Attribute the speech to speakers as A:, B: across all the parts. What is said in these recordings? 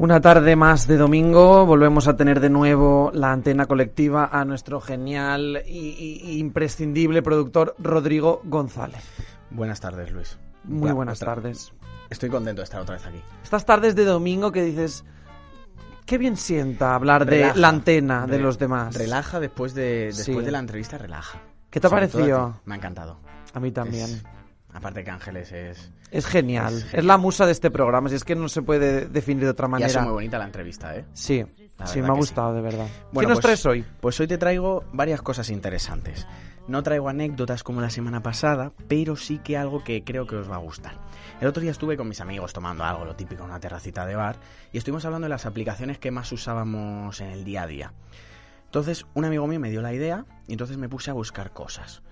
A: Una tarde más de domingo, volvemos a tener de nuevo la antena colectiva a nuestro genial y, imprescindible productor Rodrigo González.
B: Buenas tardes, Luis.
A: Muy buenas tardes.
B: Estoy contento de estar otra vez aquí.
A: Estas tardes de domingo que dices, qué bien sienta hablar de la antena de los demás.
B: Relaja después de, después de la entrevista, relaja.
A: ¿Qué te ha parecido?
B: Me ha encantado.
A: A mí también.
B: Aparte que Ángeles es...
A: Es genial. es la musa de este programa. Si es que no se puede definir de otra manera.
B: Y ha muy bonita la entrevista, ¿eh?
A: Sí, sí, me ha gustado, de verdad. ¿Qué nos pues, traes hoy?
B: Pues hoy te traigo varias cosas interesantes. No traigo anécdotas como la semana pasada, pero sí que algo que creo que os va a gustar. El otro día estuve con mis amigos tomando algo, lo típico, una terracita de bar, y estuvimos hablando de las aplicaciones que más usábamos en el día a día. Entonces, un amigo mío me dio la idea y entonces me puse a buscar cosas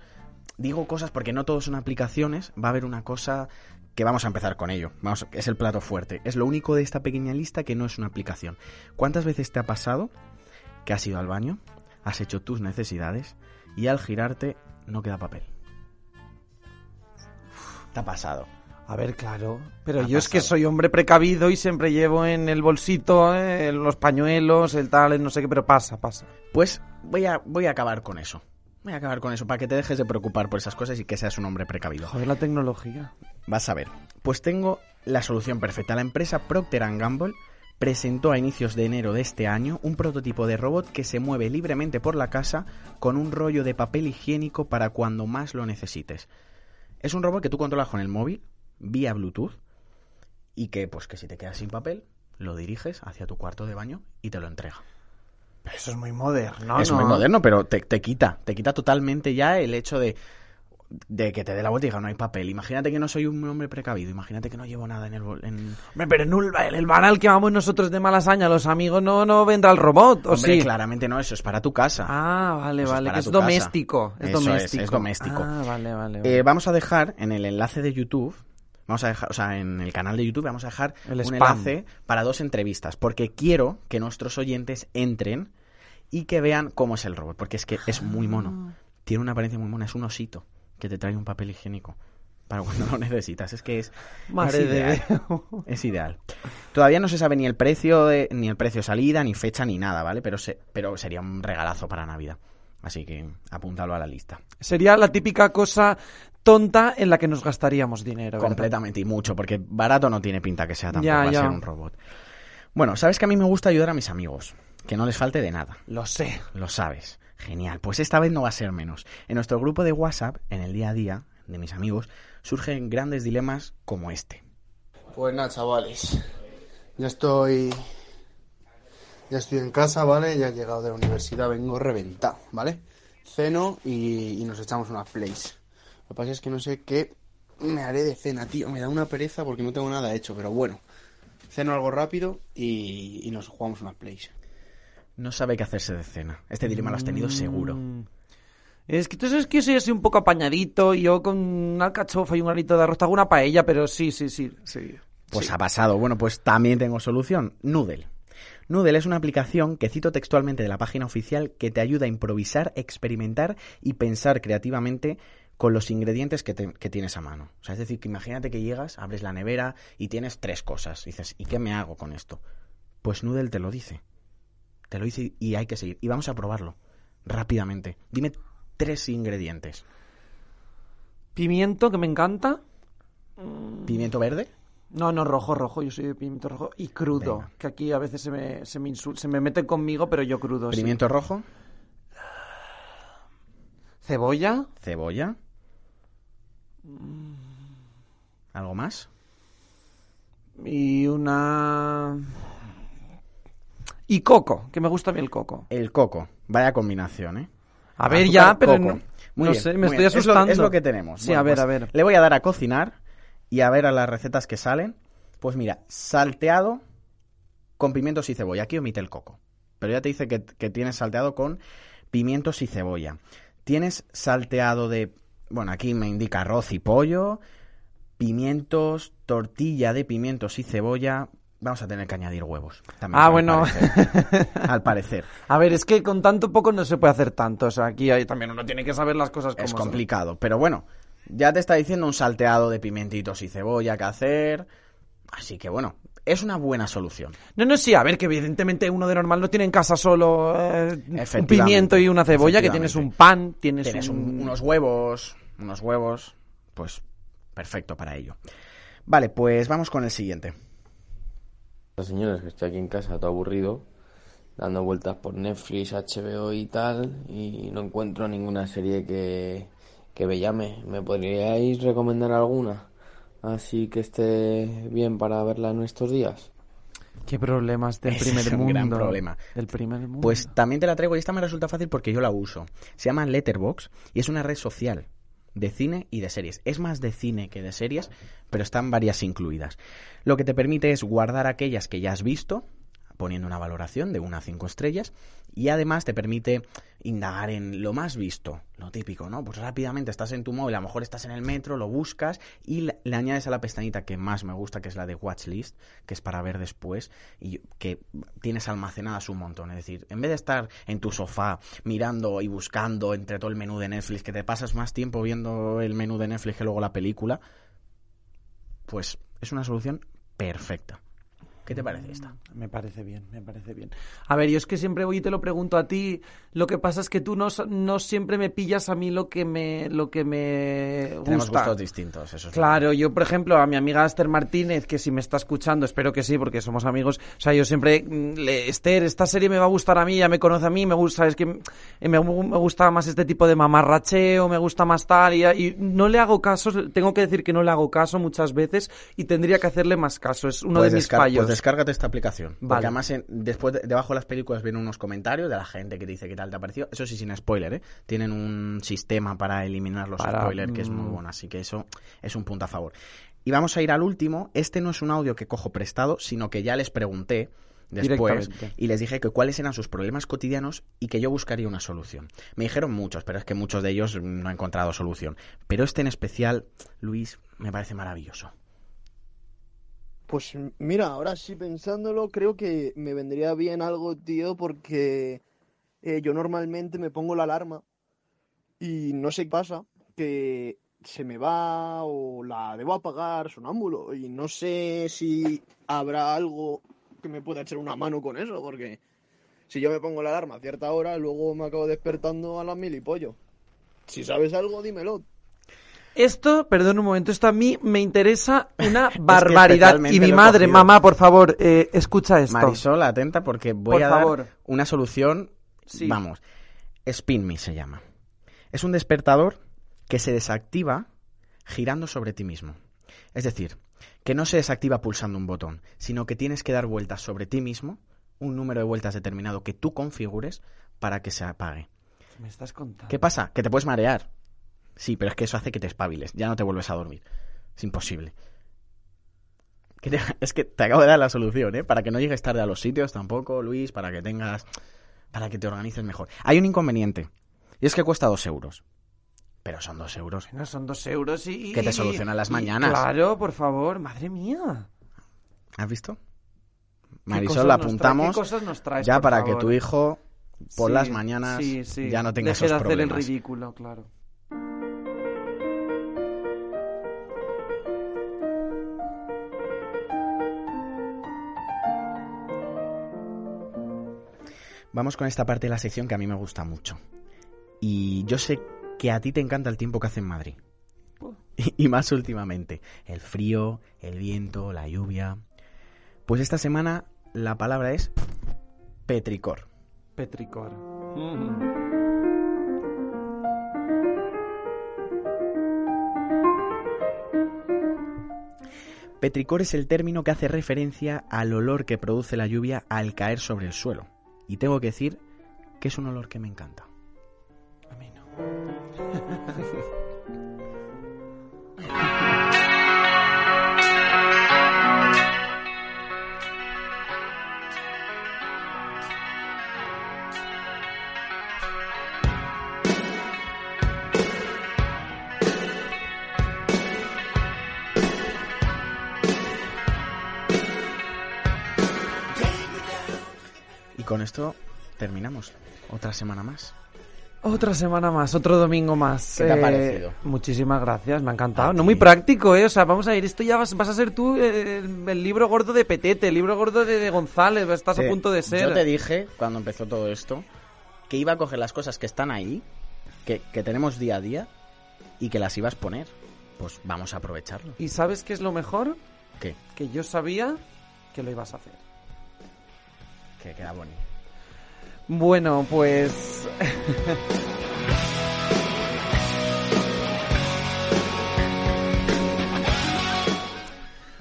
B: digo cosas porque no todos son aplicaciones, va a haber una cosa que vamos a empezar con ello. Vamos, es el plato fuerte. Es lo único de esta pequeña lista que no es una aplicación. ¿Cuántas veces te ha pasado que has ido al baño, has hecho tus necesidades y al girarte no queda papel? Te ha pasado.
A: A ver, claro. Pero yo es que soy hombre precavido y siempre llevo en el bolsito eh, los pañuelos, el tal, no sé qué, pero pasa, pasa.
B: Pues voy a, voy a acabar con eso. Voy a acabar con eso, para que te dejes de preocupar por esas cosas y que seas un hombre precavido.
A: Joder, la tecnología.
B: Vas a ver. Pues tengo la solución perfecta. La empresa Procter Gamble presentó a inicios de enero de este año un prototipo de robot que se mueve libremente por la casa con un rollo de papel higiénico para cuando más lo necesites. Es un robot que tú controlas con el móvil, vía Bluetooth, y que, pues que si te quedas sin papel, lo diriges hacia tu cuarto de baño y te lo entrega.
A: Eso es muy moderno.
B: Es muy moderno, pero te, quita, te quita totalmente ya el hecho de, de que te dé la vuelta y diga, no hay papel. Imagínate que no soy un hombre precavido, imagínate que no llevo nada en el... En...
A: pero en el, el banal que vamos nosotros de malasaña, los amigos, no, no vendrá el robot, ¿o
B: Hombre,
A: sí?
B: claramente no, eso es para tu casa.
A: Ah, vale, vale, es, doméstico, es doméstico.
B: Es, doméstico.
A: Ah, vale, vale.
B: Eh, vamos a dejar en el enlace de YouTube Vamos a dejar, o sea, en el canal de YouTube vamos a dejar un enlace para dos entrevistas, porque quiero que nuestros oyentes entren y que vean cómo es el robot, porque es que es muy mono. Ah. Tiene una apariencia muy mona, es un osito que te trae un papel higiénico para cuando lo necesitas. Es que es,
A: Madre
B: ideal. es ideal. Todavía no se sabe ni el precio de, ni el precio salida, ni fecha, ni nada, ¿vale? Pero, se, pero sería un regalazo para Navidad. Así que apúntalo a la lista.
A: Sería la típica cosa tonta en la que nos gastaríamos dinero.
B: Completamente y mucho, porque barato no tiene pinta que sea tampoco va a ser un robot. Bueno, sabes que a mí me gusta ayudar a mis amigos que no les falte de nada.
A: Lo sé.
B: Lo sabes. Genial. Pues esta vez no va a ser menos. En nuestro grupo de WhatsApp, en el día a día de mis amigos, surgen grandes dilemas como este.
C: Pues nada, chavales. Ya estoy. Ya estoy en casa, ¿vale? Ya he llegado de la universidad, vengo reventado, ¿vale? Ceno y, nos echamos unas plays. Lo que pasa es que no sé qué me haré de cena, tío. Me da una pereza porque no tengo nada hecho, pero bueno. Ceno algo rápido y, y nos jugamos unas plays
B: no sabe qué hacerse de cena. Este dilema lo has tenido seguro. Mm.
A: Es que tú sabes que yo soy así un poco apañadito, yo con una alcachofa y un granito de arroz hago una paella, pero sí, sí, sí, sí.
B: Pues ha pasado. Bueno, pues también tengo solución. Noodle. Noodle es una aplicación que cito textualmente de la página oficial que te ayuda a improvisar, experimentar y pensar creativamente con los ingredientes que, que, tienes a mano. O sea, es decir, que imagínate que llegas, abres la nevera y tienes tres cosas. Y dices, ¿y qué me hago con esto? Pues Noodle te lo dice. Te lo hice y hay que seguir. Y vamos a probarlo rápidamente. Dime tres ingredientes.
A: Pimiento, que me encanta.
B: ¿Pimiento verde?
A: No, no, rojo, rojo. Yo soy de pimiento rojo. Y crudo, que aquí a veces se me, se me, se me meten conmigo, pero yo crudo.
B: ¿Pimiento rojo?
A: ¿Cebolla?
B: ¿Cebolla? ¿Algo más?
A: Y una... Y coco, que me gusta bien el coco.
B: El coco, vaya combinación, ¿eh?
A: A ver, ya, pero no, sé, me estoy asustando.
B: Es lo, que tenemos.
A: Sí, a ver, pues a ver.
B: Le voy a dar a cocinar y a ver a las recetas que salen. Pues mira, salteado con pimientos y cebolla. Aquí omite el coco. Pero ya te dice que, que tienes salteado con pimientos y cebolla. Tienes salteado de... Bueno, aquí me indica arroz y pollo, pimientos, tortilla de pimientos y cebolla, Vamos a tener que añadir huevos.
A: ah, bueno.
B: al parecer.
A: A ver, es que con tanto poco no se puede hacer tanto. O sea, aquí hay, también uno tiene que saber las cosas como
B: Es complicado, pero bueno, ya te está diciendo un salteado de pimentitos y cebolla que hacer. Así que bueno, es una buena solución.
A: No, no, sí, a ver, que evidentemente uno de normal no tiene en casa solo eh, un pimiento y una cebolla, que tienes un pan, tienes,
B: Tienes
A: un-
B: un- unos huevos, unos huevos, pues perfecto para ello. Vale, pues vamos con el siguiente.
D: Las señoras que estoy aquí en casa todo aburrido, dando vueltas por Netflix, HBO y tal, y no encuentro ninguna serie que, que me llame. ¿Me podríais recomendar alguna? Así que esté bien para verla en estos días.
A: Qué problemas del
B: Ese
A: primer
B: es un
A: mundo.
B: gran problema.
A: Del primer mundo.
B: Pues también te la traigo y esta me resulta fácil porque yo la uso. Se llama Letterbox y es una red social de cine y de series. Es más de cine que de series, pero están varias incluidas. Lo que te permite es guardar aquellas que ya has visto, poniendo una valoración de 1 a 5 estrellas, y además te permite indagar en lo más visto, lo típico, ¿no? Pues rápidamente estás en tu móvil, a lo mejor estás en el metro, lo buscas y le, añades a la pestañita que más me gusta, que es la de Watchlist, que es para ver después, y que tienes almacenadas un montón. Es decir, en vez de estar en tu sofá mirando y buscando entre todo el menú de Netflix, que te pasas más tiempo viendo el menú de Netflix que luego la película, pues es una solución perfecta. ¿Qué te parece esta?
A: Me parece bien, me parece bien. A ver, yo es que siempre voy y te lo pregunto a ti. Lo que pasa es que tú no, no siempre me pillas a mí lo que me, lo que me
B: Tenemos
A: gusta.
B: gustos distintos, eso es
A: Claro, yo por ejemplo a mi amiga Esther Martínez, que si me está escuchando, espero que sí, porque somos amigos, o sea, yo siempre, mm, le, Esther, esta serie me va a gustar a mí, ya me conoce a mí, me gusta, es que mm, me, me gusta más este tipo de mamarracheo, me gusta más tal, y, y no le hago caso, tengo que decir que no le hago caso muchas veces y tendría que hacerle más caso, es uno
B: Pues
A: de mis fallos.
B: Descárgate esta aplicación. Porque además, en- después de- debajo de las películas vienen unos comentarios de la gente que te dice qué tal te ha parecido. Eso sí, sin spoiler, ¿eh? Tienen un sistema para eliminar los
A: Para,
B: spoilers que es muy
A: mm.
B: bueno. Así que eso es un punto a favor. Y vamos a ir al último. Este no es un audio que cojo prestado, sino que ya les pregunté después y les dije que cuáles eran sus problemas cotidianos y que yo buscaría una solución. Me dijeron muchos, pero es que muchos de ellos no he encontrado solución. Pero este en especial, Luis, me parece maravilloso.
E: Pues mira, ahora sí pensándolo, creo que me vendría bien algo, tío, porque eh, yo normalmente me pongo la alarma y no sé qué pasa, que se me va o la debo apagar sonámbulo y no sé si habrá algo que me pueda echar una mano con eso, porque si yo me pongo la alarma a cierta hora, luego me acabo despertando a las mil y pollo. Si sabes algo, dímelo.
A: Esto, perdón un momento, esto a mí me interesa una barbaridad. y mi madre, mamá, por favor, eh, escucha esto.
B: Marisol, atenta porque voy
A: Por
B: a
A: favor.
B: dar una solución.
A: Sí.
B: Vamos. Spin Me se llama. Es un despertador que se desactiva girando sobre ti mismo. Es decir, que no se desactiva pulsando un botón, sino que tienes que dar vueltas sobre ti mismo, un número de vueltas determinado que tú configures para que se apague.
A: Me estás contando.
B: ¿Qué pasa? Que te puedes marear. Sí, pero es que eso hace que te espabiles. Ya no te vuelves a dormir. Es imposible. Que te- es que te acabo de dar la solución, ¿eh? Para que no llegues tarde a los sitios tampoco, Luis, para que tengas... Para que te organices mejor. Hay un inconveniente. Y es que cuesta dos euros. Pero son dos euros.
A: No, son dos euros y...
B: Que te solucionan las
A: y-
B: mañanas.
A: Claro, por favor, madre mía.
B: ¿Has visto?
A: ¿Qué
B: Marisol, la
A: trae-
B: apuntamos
A: ¿Qué cosas nos traes,
B: ya para que tu hijo por
A: Sí,
B: las mañanas
A: sí, sí.
B: ya no tenga
A: Deje
B: esos
A: de hacer
B: problemas.
A: el ridículo, claro.
B: Vamos con esta parte de la sección que a mí me gusta mucho. Y yo sé que a ti te encanta el tiempo que hace en Madrid. Y, y más últimamente. El frío, el viento, la lluvia. Pues esta semana la palabra es petricor.
A: Petricor.
B: Petricor es el término que hace referencia al olor que produce la lluvia al caer sobre el suelo. Y tengo que decir que es un olor que me encanta.
A: A mí no.
B: con esto terminamos. Otra semana más.
A: Otra semana más, otro domingo más.
B: ¿Qué te ha
A: Eh,
B: parecido?
A: Muchísimas gracias, me ha encantado.
B: A
A: No
B: ti.
A: muy práctico, ¿eh? O sea, vamos a ir. Esto ya vas, vas a ser tú eh, el, libro gordo de Petete, el libro gordo de, de González. Estás a punto de ser.
B: Yo te dije, cuando empezó todo esto, que iba a coger las cosas que están ahí, que, que tenemos día a día, y que las ibas a poner. Pues vamos a aprovecharlo.
A: ¿Y sabes qué es lo mejor?
B: ¿Qué?
A: Que yo sabía que lo ibas a hacer.
B: Que queda bonito.
A: Bueno, pues.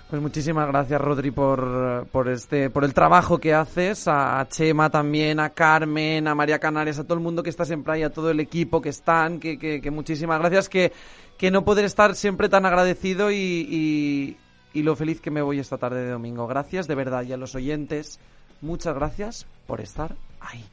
A: Pues muchísimas gracias, Rodri, por, por este, por el trabajo que haces, a, Chema también, a Carmen, a María Canarias, a todo el mundo que está siempre ahí, a todo el equipo que están, que, que, que muchísimas gracias, que, que no poder estar siempre tan agradecido y, y, y lo feliz que me voy esta tarde de domingo. Gracias, de verdad, y a los oyentes, Muchas gracias por estar ahí.